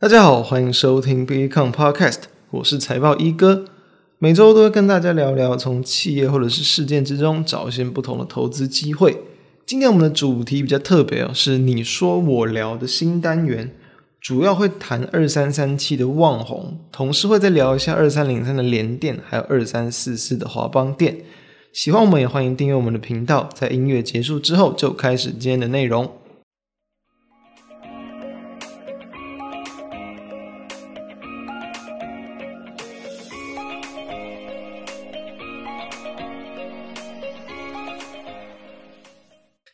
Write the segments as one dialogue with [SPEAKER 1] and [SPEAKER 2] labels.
[SPEAKER 1] 大家好，欢迎收听 BECOM Podcast，我是财报一哥，每周都会跟大家聊聊从企业或者是事件之中找一些不同的投资机会。今天我们的主题比较特别哦，是你说我聊的新单元，主要会谈二三三七的旺宏，同时会再聊一下二三零三的联电，还有二三四四的华邦电。喜欢我们也欢迎订阅我们的频道，在音乐结束之后就开始今天的内容。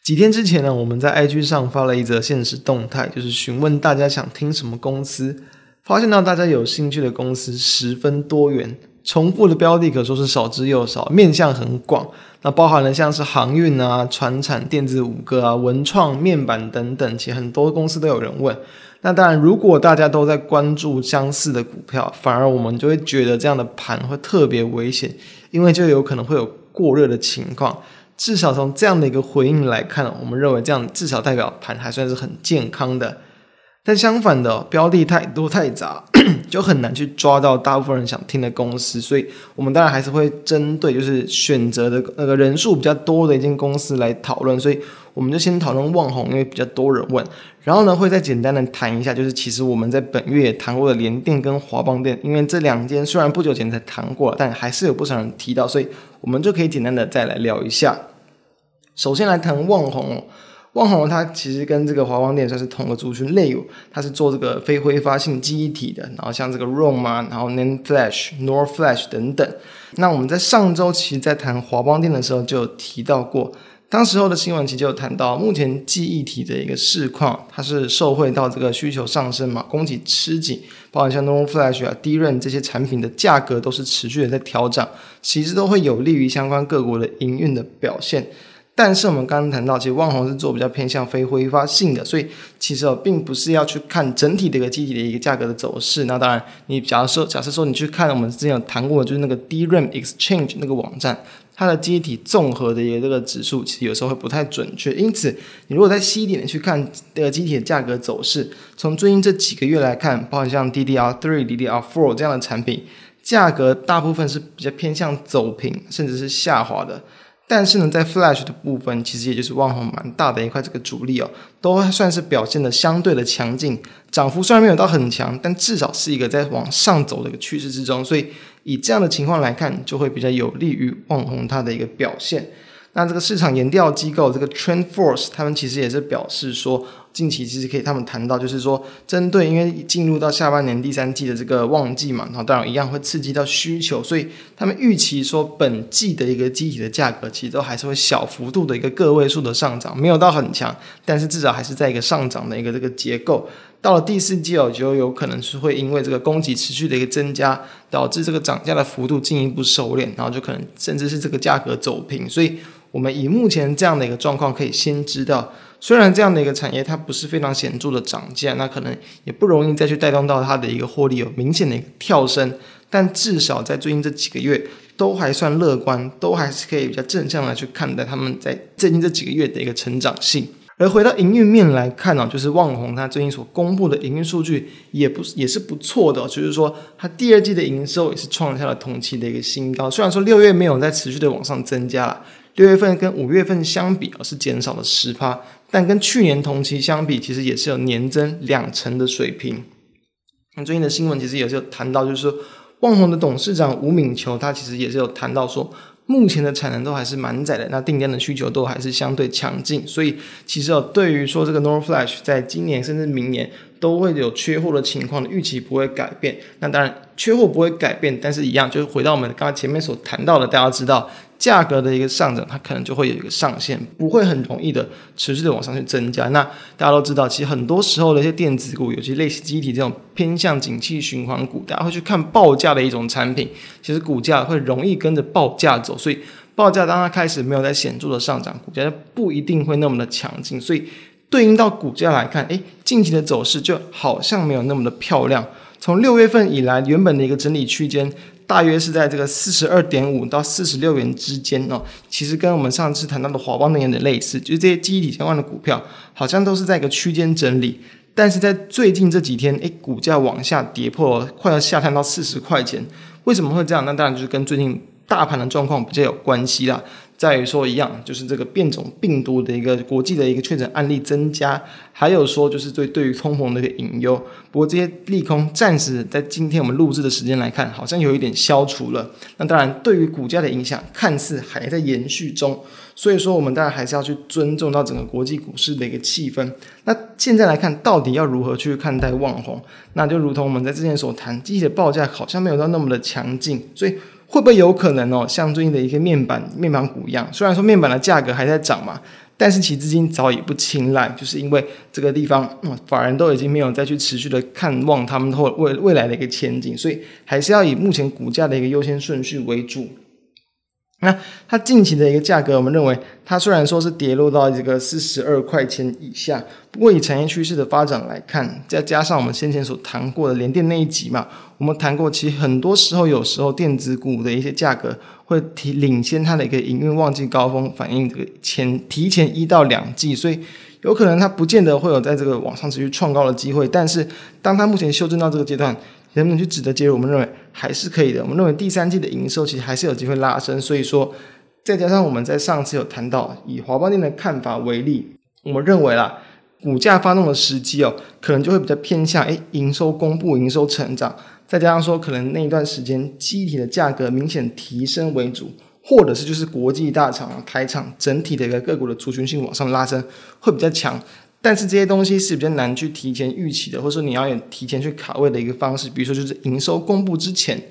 [SPEAKER 1] 几天之前呢，我们在 IG 上发了一则限时动态，就是询问大家想听什么公司。发现到大家有兴趣的公司十分多元，重复的标的可说是少之又少，面向很广。那包含了像是航运啊、船产、电子五哥啊、文创、面板等等，其实很多公司都有人问。那当然，如果大家都在关注相似的股票，反而我们就会觉得这样的盘会特别危险，因为就有可能会有过热的情况。至少从这样的一个回应来看，我们认为这样至少代表盘还算是很健康的。但相反的，标的太多太杂，就很难去抓到大部分人想听的公司。所以，我们当然还是会针对就是选择的那个人数比较多的一间公司来讨论。所以，我们就先讨论旺宏，因为比较多人问。然后呢，会再简单的谈一下，就是其实我们在本月也谈过的联电跟华邦电，因为这两间虽然不久前才谈过，但还是有不少人提到，所以我们就可以简单的再来聊一下。首先来谈旺宏。旺宏它其实跟这个华邦电算是同个族群类有，它是做这个非挥发性记忆体的，然后像这个 ROM 啊，然后 NAND Flash、NOR Flash 等等。那我们在上周其实，在谈华邦电的时候就有提到过，当时候的新闻其实就有谈到，目前记忆体的一个市况，它是受惠到这个需求上升嘛，供给吃紧，包括像 NOR Flash 啊、DRAM 这些产品的价格都是持续的在调涨，其实都会有利于相关各国的营运的表现。但是我们刚刚谈到，其实旺宏是做比较偏向非挥发性的，所以其实哦，并不是要去看整体的一个机体的一个价格的走势。那当然，你假如说，假设说你去看我们之前有谈过的，就是那个 DRAM Exchange 那个网站，它的机体综合的一个这个指数，其实有时候会不太准确。因此，你如果再细一点的去看这个机体的价格走势，从最近这几个月来看，包括像 DDR3、DDR4 这样的产品，价格大部分是比较偏向走平，甚至是下滑的。但是呢，在 Flash 的部分，其实也就是旺红蛮大的一块这个主力哦，都算是表现的相对的强劲，涨幅虽然没有到很强，但至少是一个在往上走的一个趋势之中，所以以这样的情况来看，就会比较有利于旺红它的一个表现。那这个市场研调机构这个 TrendForce，他们其实也是表示说，近期其实可以他们谈到，就是说针对因为进入到下半年第三季的这个旺季嘛，然后当然一样会刺激到需求，所以他们预期说本季的一个机体的价格其实都还是会小幅度的一个个位数的上涨，没有到很强，但是至少还是在一个上涨的一个这个结构。到了第四季哦，就有可能是会因为这个供给持续的一个增加，导致这个涨价的幅度进一步收敛，然后就可能甚至是这个价格走平，所以。我们以目前这样的一个状况，可以先知道，虽然这样的一个产业它不是非常显著的涨价，那可能也不容易再去带动到它的一个获利有明显的一个跳升，但至少在最近这几个月都还算乐观，都还是可以比较正向的去看待他们在最近这几个月的一个成长性。而回到营运面来看呢、就是旺宏它最近所公布的营运数据也不也是不错的，就是说它第二季的营收也是创下了同期的一个新高，虽然说六月没有再持续的往上增加了。六月份跟五月份相比啊，是减少了十趴，但跟去年同期相比，其实也是有年增两成的水平。那最近的新闻其实也是有谈到，就是说旺宏的董事长吴敏球，他其实也是有谈到说，目前的产能都还是满载的，那订单的需求都还是相对强劲，所以其实哦，对于说这个 NOR Flash 在今年甚至明年都会有缺货的情况的预期不会改变。那当然缺货不会改变，但是一样就是回到我们刚刚前面所谈到的，大家知道。价格的一个上涨，它可能就会有一个上限，不会很容易的持续的往上去增加。那大家都知道，其实很多时候的一些电子股，尤其类似机体这种偏向景气循环股，大家会去看报价的一种产品，其实股价会容易跟着报价走。所以报价当它开始没有在显著的上涨，股价就不一定会那么的强劲。所以对应到股价来看，诶，近期的走势就好像没有那么的漂亮。从六月份以来，原本的一个整理区间。大约是在这个四十二点五到四十六元之间哦，其实跟我们上次谈到的华邦电有点类似，就是这些记忆体相关的股票，好像都是在一个区间整理。但是在最近这几天，诶，股价往下跌破，快要下探到四十块钱。为什么会这样？那当然就是跟最近大盘的状况比较有关系啦。在于说一样，就是这个变种病毒的一个国际的一个确诊案例增加，还有说就是对对于通膨的一个隐忧。不过这些利空暂时在今天我们录制的时间来看，好像有一点消除了。那当然，对于股价的影响看似还在延续中。所以说，我们当然还是要去尊重到整个国际股市的一个气氛。那现在来看，到底要如何去看待旺宏？那就如同我们在之前所谈，机器的报价好像没有到那么的强劲，所以。会不会有可能哦，像最近的一些面板面板股一样，虽然说面板的价格还在涨嘛，但是其资金早已不青睐，就是因为这个地方，嗯，法人都已经没有再去持续的看望他们后未未来的一个前景，所以还是要以目前股价的一个优先顺序为主。那它近期的一个价格，我们认为它虽然说是跌落到这个四十二块钱以下，不过以产业趋势的发展来看，再加上我们先前所谈过的联电那一集嘛，我们谈过，其实很多时候有时候电子股的一些价格会提领先它的一个营运旺季高峰，反映这个前提前一到两季，所以有可能它不见得会有在这个往上持续创高的机会，但是当它目前修正到这个阶段。能不能去值得介入？我们认为还是可以的。我们认为第三季的营收其实还是有机会拉升。所以说，再加上我们在上次有谈到以华邦电的看法为例，我们认为啦，股价发动的时机哦，可能就会比较偏向诶营收公布、营收成长，再加上说可能那一段时间记忆体的价格明显提升为主，或者是就是国际大厂啊、台厂整体的一个个股的族群性往上拉升会比较强。但是这些东西是比较难去提前预期的，或者说你要有提前去卡位的一个方式，比如说就是营收公布之前。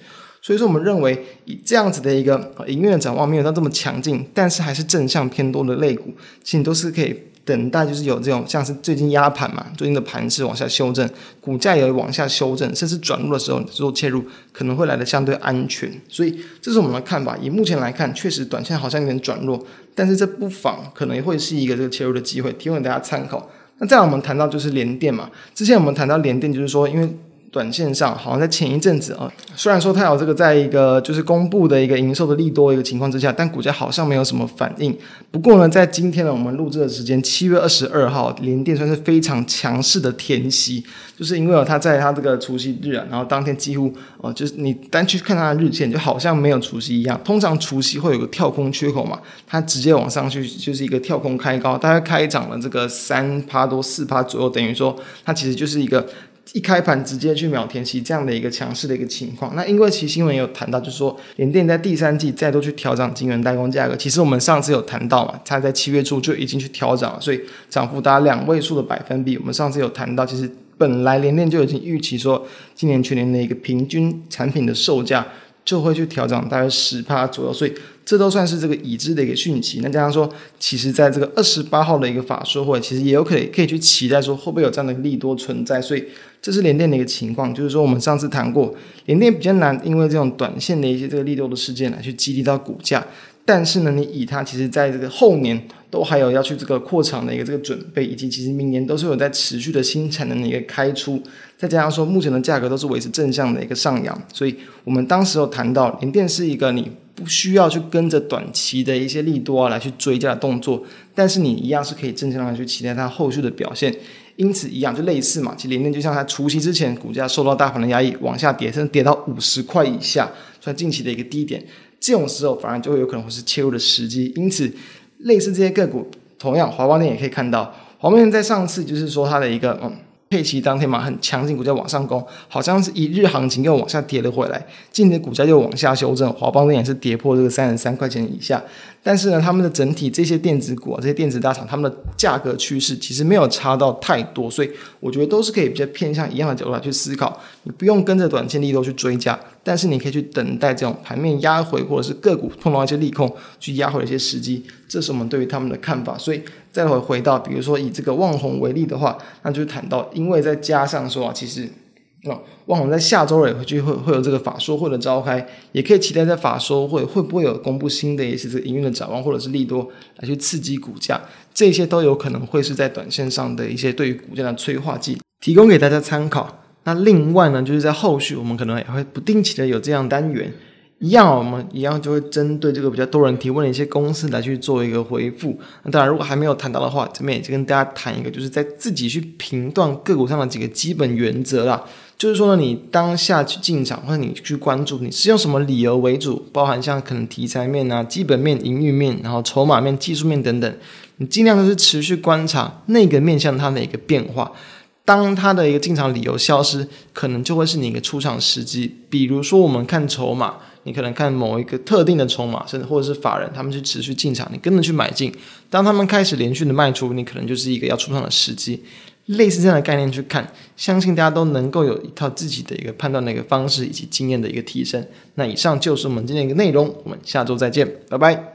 [SPEAKER 1] 所以说我们认为以这样子的一个营运的展望没有到这么强劲，但是还是正向偏多的类股，其实都是可以等待，就是有这种像是最近压盘嘛，最近的盘势往下修正，股价也往下修正，甚至转弱的时候做切入可能会来的相对安全。所以这是我们的看法。以目前来看，确实短线好像有点转弱，但是这不妨可能会是一个这个切入的机会，提供给大家参考。那再来我们谈到就是联电嘛，之前我们谈到联电，就是说因为。短线上好像在前一阵子啊，虽然说它有这个在一个就是公布的一个营收的利多一个情况之下，但股价好像没有什么反应。不过呢，在今天呢，我们录制的时间七月二十二号，联电算是非常强势的填息，就是因为，它在它这个除夕日啊，然后当天几乎哦，就是你单去看它的日线，就好像没有除夕一样。通常除夕会有个跳空缺口嘛，它直接往上去就是一个跳空开高，大概开涨了这个三趴多四趴左右，等于说它其实就是一个。一开盘直接去秒填息这样的一个强势的一个情况，那因为其新闻有谈到，就是说联电在第三季再度去调整晶圆代工价格，其实我们上次有谈到嘛，它在七月初就已经去调整了，所以涨幅达两位数的百分比。我们上次有谈到，其实本来联电就已经预期说，今年全年的一个平均产品的售价就会去调整大约十趴左右，所以。这都算是这个已知的一个讯息。那加上说，其实在这个二十八号的一个法说会，其实也有可以可以去期待说，会不会有这样的利多存在。所以这是联电的一个情况，就是说我们上次谈过，联电比较难，因为这种短线的一些这个利多的事件来去激励到股价。但是呢，你以它其实在这个后年都还有要去这个扩厂的一个这个准备，以及其实明年都是有在持续的新产能的一个开出。再加上说，目前的价格都是维持正向的一个上扬，所以我们当时有谈到联电是一个你。不需要去跟着短期的一些利多啊来去追加的动作，但是你一样是可以正常的去期待它后续的表现。因此一样就类似嘛，其实联电就像它除夕之前股价受到大盘的压抑往下跌，甚至跌到五十块以下，算近期的一个低点，这种时候反而就会有可能会是切入的时机。因此，类似这些个股，同样华邦电也可以看到，华邦电在上次就是说它的一个嗯。佩奇当天嘛，很强劲，股价往上攻，好像是一日行情又往下跌了回来，今天股价又往下修正，华邦电也是跌破这个三十三块钱以下。但是呢，他们的整体这些电子股啊，这些电子大厂，他们的价格趋势其实没有差到太多，所以我觉得都是可以比较偏向一样的角度来去思考。你不用跟着短线力度去追加，但是你可以去等待这种盘面压回，或者是个股碰到一些利空去压回的一些时机，这是我们对于他们的看法。所以再回回到，比如说以这个旺红为例的话，那就谈到，因为再加上说啊，其实。那旺红在下周也会去会会有这个法说会的召开，也可以期待在法说会会不会有公布新的一些这个营运的展望，或者是利多来去刺激股价，这些都有可能会是在短线上的一些对于股价的催化剂，提供给大家参考。那另外呢，就是在后续我们可能也会不定期的有这样单元，一样，我们一样就会针对这个比较多人提问的一些公司来去做一个回复。那当然，如果还没有谈到的话，这边也就跟大家谈一个，就是在自己去评断个股上的几个基本原则啦。就是说呢，你当下去进场或者你去关注，你是用什么理由为主？包含像可能题材面啊、基本面、营运面，然后筹码面、技术面等等，你尽量都是持续观察那个面向它的一个变化。当它的一个进场理由消失，可能就会是你一个出场时机。比如说，我们看筹码。你可能看某一个特定的筹码，甚至或者是法人，他们去持续进场，你跟着去买进。当他们开始连续的卖出，你可能就是一个要出场的时机。类似这样的概念去看，相信大家都能够有一套自己的一个判断的一个方式，以及经验的一个提升。那以上就是我们今天一个内容，我们下周再见，拜拜。